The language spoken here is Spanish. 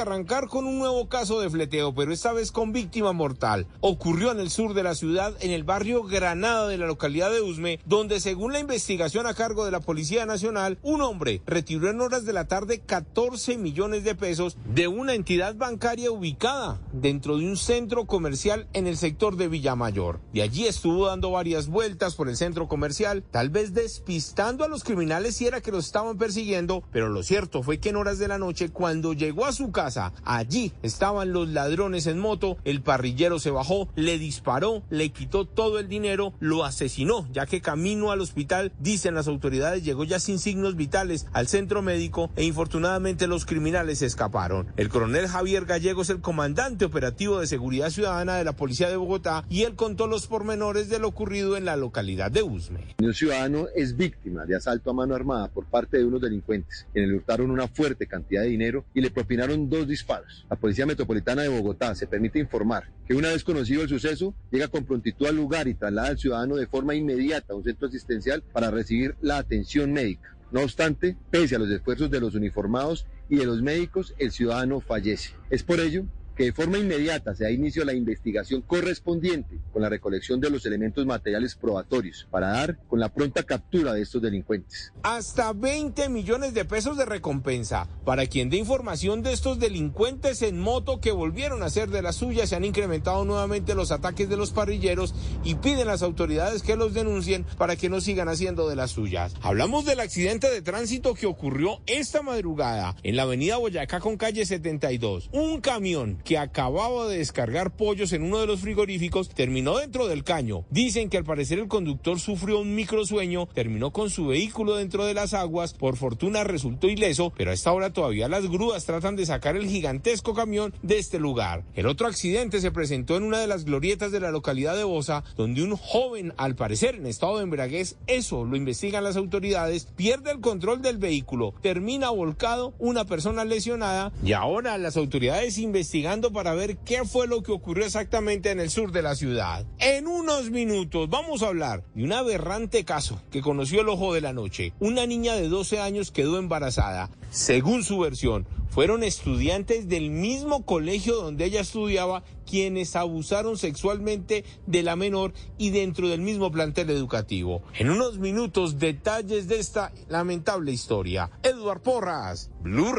que arrancar con un nuevo caso de fleteo, pero esta vez con víctima mortal. Ocurrió en el sur de la ciudad, en el barrio Granada de la localidad de Usme, donde según la investigación a cargo de la Policía Nacional, un hombre retiró en horas de la tarde 14 millones de pesos de una entidad bancaria ubicada dentro de un centro comercial en el sector de Villamayor. De allí estuvo dando varias vueltas por el centro comercial, tal vez despistando a los criminales si era que los estaban persiguiendo, pero lo cierto fue que en horas de la noche, cuando llegó a su casa, allí estaban los ladrones en moto, el parrillero se bajó, le disparó, le quitó todo el dinero, lo asesinó, ya que camino al hospital, dicen las autoridades, llegó ya sin signos vitales al centro médico e infortunadamente los criminales escaparon. El coronel Javier Gallego es el comandante operativo de seguridad ciudadana de la Policía de Bogotá y él contó los pormenores de lo ocurrido en la localidad de Usme. Un ciudadano es víctima de asalto a mano armada por parte de unos delincuentes, quienes le hurtaron una fuerte cantidad de dinero y le propinaron dos disparos. La Policía Metropolitana de Bogotá se permite informar que una vez conocido el suceso, llega con prontitud al lugar y traslada al ciudadano de forma inmediata a un centro asistencial para recibir la atención médica. No obstante, pese a los esfuerzos de los uniformados y de los médicos, el ciudadano fallece. Es por ello que de forma inmediata se da inicio a la investigación correspondiente con la recolección de los elementos materiales probatorios para dar con la pronta captura de estos delincuentes. Hasta 20 millones de pesos de recompensa para quien dé información de estos delincuentes en moto que volvieron a ser de las suyas. Se han incrementado nuevamente los ataques de los parrilleros y piden a las autoridades que los denuncien para que no sigan haciendo de las suyas. Hablamos del accidente de tránsito que ocurrió esta madrugada en la avenida Boyacá con calle 72. Un camión que acababa de descargar pollos en uno de los frigoríficos terminó dentro del caño. Dicen que al parecer el conductor sufrió un microsueño, terminó con su vehículo dentro de las aguas, por fortuna resultó ileso, pero a esta hora todavía las grúas tratan de sacar el gigantesco camión de este lugar. El otro accidente se presentó en una de las glorietas de la localidad de Bosa, donde un joven, al parecer en estado de embriaguez, eso lo investigan las autoridades, pierde el control del vehículo, termina volcado, una persona lesionada y ahora las autoridades para ver qué fue lo que ocurrió exactamente en el sur de la ciudad. En unos minutos vamos a hablar de un aberrante caso que conoció el ojo de la noche. Una niña de 12 años quedó embarazada. Según su versión, fueron estudiantes del mismo colegio donde ella estudiaba quienes abusaron sexualmente de la menor y dentro del mismo plantel educativo. En unos minutos, detalles de esta lamentable historia. Edward Porras, Blurra.